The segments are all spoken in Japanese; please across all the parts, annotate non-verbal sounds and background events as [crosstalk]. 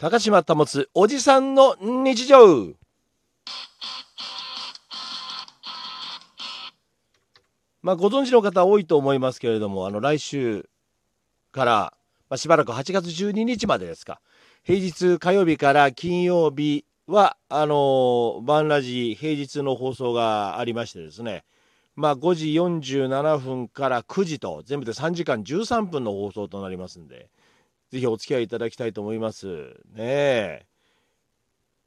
高島保おじさんの日常。まあご存知の方多いと思いますけれどもあの来週から、まあ、しばらく8月12日までですか。平日火曜日から金曜日はあのバンラジ平日の放送がありましてですね。まあ5時47分から9時と全部で3時間13分の放送となりますんで。ぜひお付き合いいただきたいと思います。ねえ。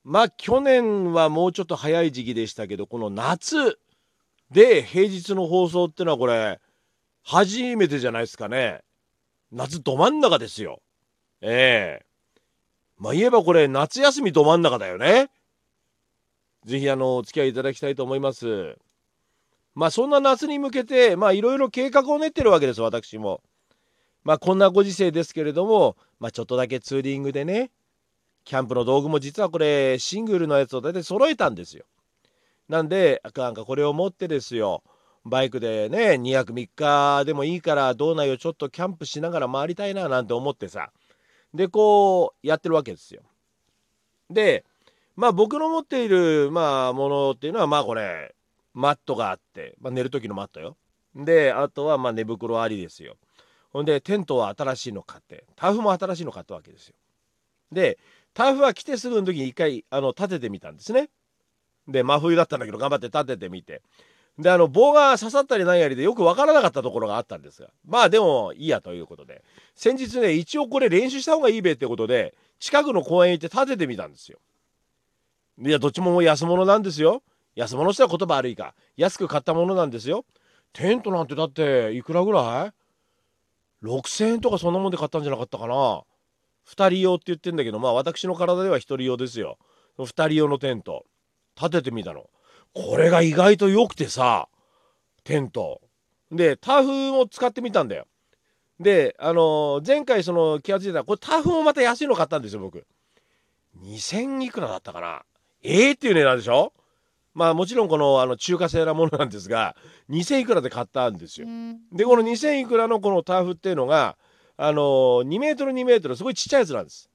まあ去年はもうちょっと早い時期でしたけどこの夏で平日の放送ってのはこれ初めてじゃないですかね。夏ど真ん中ですよ。ええ。まあ言えばこれ夏休みど真ん中だよね。ぜひあのお付き合いいただきたいと思います。まあそんな夏に向けてまあいろいろ計画を練ってるわけです私も。まあこんなご時世ですけれどもまあちょっとだけツーリングでねキャンプの道具も実はこれシングルのやつを大体揃えたんですよなんでなんかこれを持ってですよバイクでね2泊3日でもいいから道内をちょっとキャンプしながら回りたいななんて思ってさでこうやってるわけですよ。でまあ僕の持っているまあものっていうのはまあこれマットがあって、まあ、寝る時のマットよ。であとはまあ寝袋ありですよ。ほんでテントは新しいの買ってターフも新しいの買ったわけですよ。でターフは来てすぐの時に一回あの立ててみたんですね。で真冬だったんだけど頑張って立ててみて。であの棒が刺さったり何やりでよく分からなかったところがあったんですが。まあでもいいやということで。先日ね一応これ練習した方がいいべってことで近くの公園行って立ててみたんですよ。いやどっちももう安物なんですよ。安物したら言葉悪いか。安く買ったものなんですよ。テントなんてだっていくらぐらい？?6000 円とかそんなもんで買ったんじゃなかったかな。2人用って言ってんだけどまあ私の体では1人用ですよ。2人用のテント。立ててみたの。これが意外と良くてさテント。でターフも使ってみたんだよ。であのー、前回その気が付いたらこれターフもまた安いの買ったんですよ僕。2000いくらだったかな。ええー、っていう値段でしょ。まあもちろんこのあの中華製なものなんですが2000いくらで買ったんですよ。でこの2000いくらのこのターフっていうのがあのー、2メートル2メートルすごいちっちゃいやつなんです。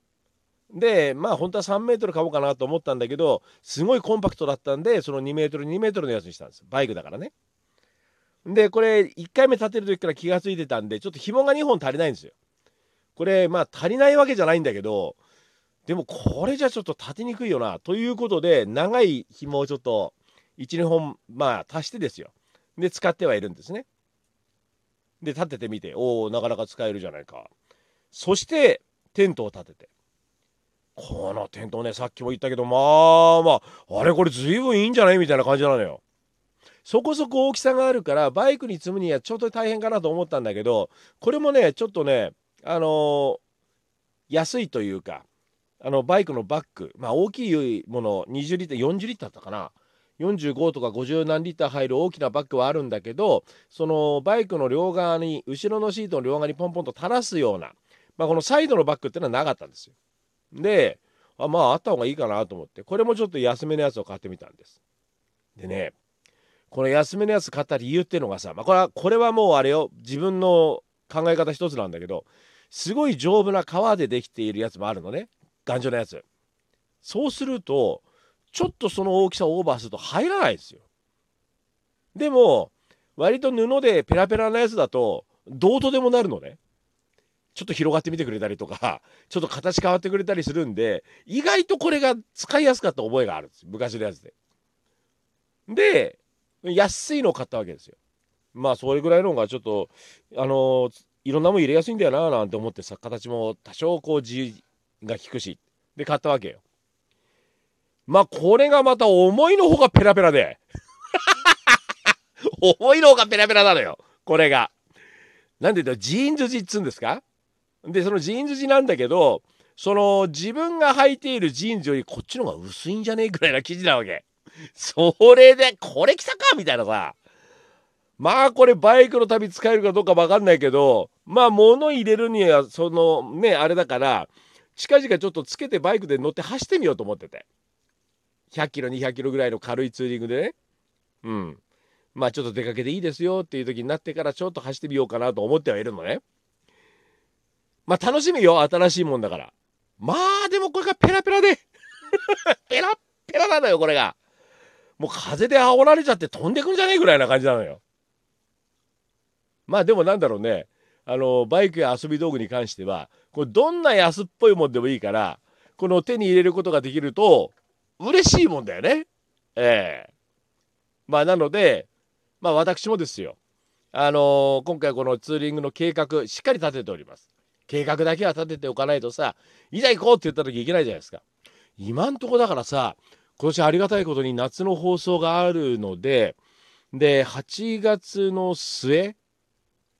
でまあ本当は3メートル買おうかなと思ったんだけどすごいコンパクトだったんでその2メートル2メートルのやつにしたんです。バイクだからね。でこれ1回目立てる時から気が付いてたんでちょっと紐が2本足りないんですよ。これまあ足りないわけじゃないんだけどでもこれじゃちょっと立てにくいよなということで長い紐をちょっと12本まあ足してですよ。で使ってはいるんですね。で立ててみて。おおなかなか使えるじゃないか。そしてテントを立てて。このテントねさっきも言ったけどまあまああれこれ随分いいんじゃないみたいな感じなのよ。そこそこ大きさがあるからバイクに積むにはちょっと大変かなと思ったんだけどこれもねちょっとねあのー、安いというかあのバイクのバッグまあ大きいもの20リッター40リッターだったかな。45とか50何リッター入る大きなバッグはあるんだけどそのバイクの両側に後ろのシートの両側にポンポンと垂らすような、まあ、このサイドのバッグっていうのはなかったんですよ。であまああった方がいいかなと思ってこれもちょっと安めのやつを買ってみたんです。でねこの安めのやつ買った理由っていうのがさ、まあ、これはこれはもうあれよ自分の考え方一つなんだけどすごい丈夫な革でできているやつもあるのね。頑丈なやつそうするとちょっとその大きさをオーバーすると入らないですよでも割と布でペラペラなやつだとどうとでもなるのねちょっと広がってみてくれたりとか [laughs] ちょっと形変わってくれたりするんで意外とこれが使いやすかった覚えがあるんです昔のやつで。で安いのを買ったわけですよ。まあそれぐらいのがちょっとあの、いろんなもん入れやすいんだよななんて思ってさ形も多少こう自由が利くしで買ったわけよ。まあこれがまた思いのほかペラペラで [laughs] 思いのほかペラペラなのよこれが。なんで言うとジーンズ地っつうんですか？でそのジーンズ地なんだけどその自分が履いているジーンズよりこっちの方が薄いんじゃねえぐらいな生地なわけ。それでこれ着たかみたいなさ。まあこれバイクの旅使えるかどうか分かんないけどまあ物入れるにはそのねあれだから近々ちょっとつけてバイクで乗って走ってみようと思ってて。100キロ200キロぐらいの軽いツーリングでね。うん。まあちょっと出かけていいですよっていう時になってからちょっと走ってみようかなと思ってはいるのね。まあ楽しみよ新しいもんだから。まあでもこれがペラペラで。[laughs] ペラペラなのよこれが。もう風で煽られちゃって飛んでくんじゃねえぐらいな感じなのよ。まあでもなんだろうね。あのバイクや遊び道具に関してはこれどんな安っぽいもんでもいいからこの手に入れることができると嬉しいもんだよね。ええ。まあなのでまあ私もですよ。あのー今回このツーリングの計画しっかり立てております。計画だけは立てておかないとさいざ行こうって言った時いけないじゃないですか。今んとこだからさ今年ありがたいことに夏の放送があるのでで8月の末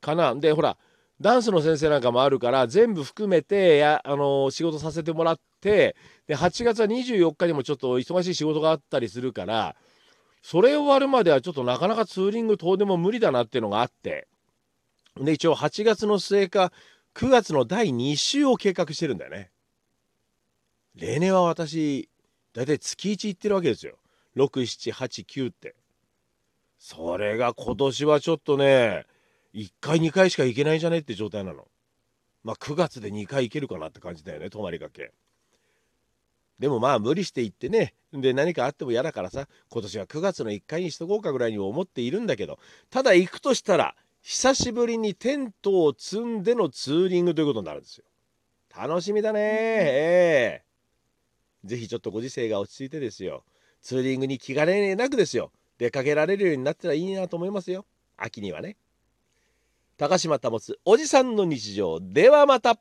かな。でほらダンスの先生なんかもあるから全部含めてや、あの仕事させてもらってで8月は24日にもちょっと忙しい仕事があったりするからそれ終わるまではちょっとなかなかツーリング遠出も無理だなっていうのがあって。で一応8月の末か9月の第2週を計画してるんだよね。例年は私大体月1行ってるわけですよ。6789って。それが今年はちょっとね1回2回しか行けないじゃねって状態なの。まあ9月で2回行けるかなって感じだよね泊まりがけ。でもまあ無理して行ってね。で何かあっても嫌だからさ今年は9月の1回にしとこうかぐらいに思っているんだけどただ行くとしたら久しぶりにテントを積んでのツーリングということになるんですよ。楽しみだね。ええ。ぜひちょっとご時世が落ち着いてですよ。ツーリングに気兼ねなくですよ。出かけられるようになったらいいなと思いますよ。秋にはね。高島保おじさんの日常。ではまた。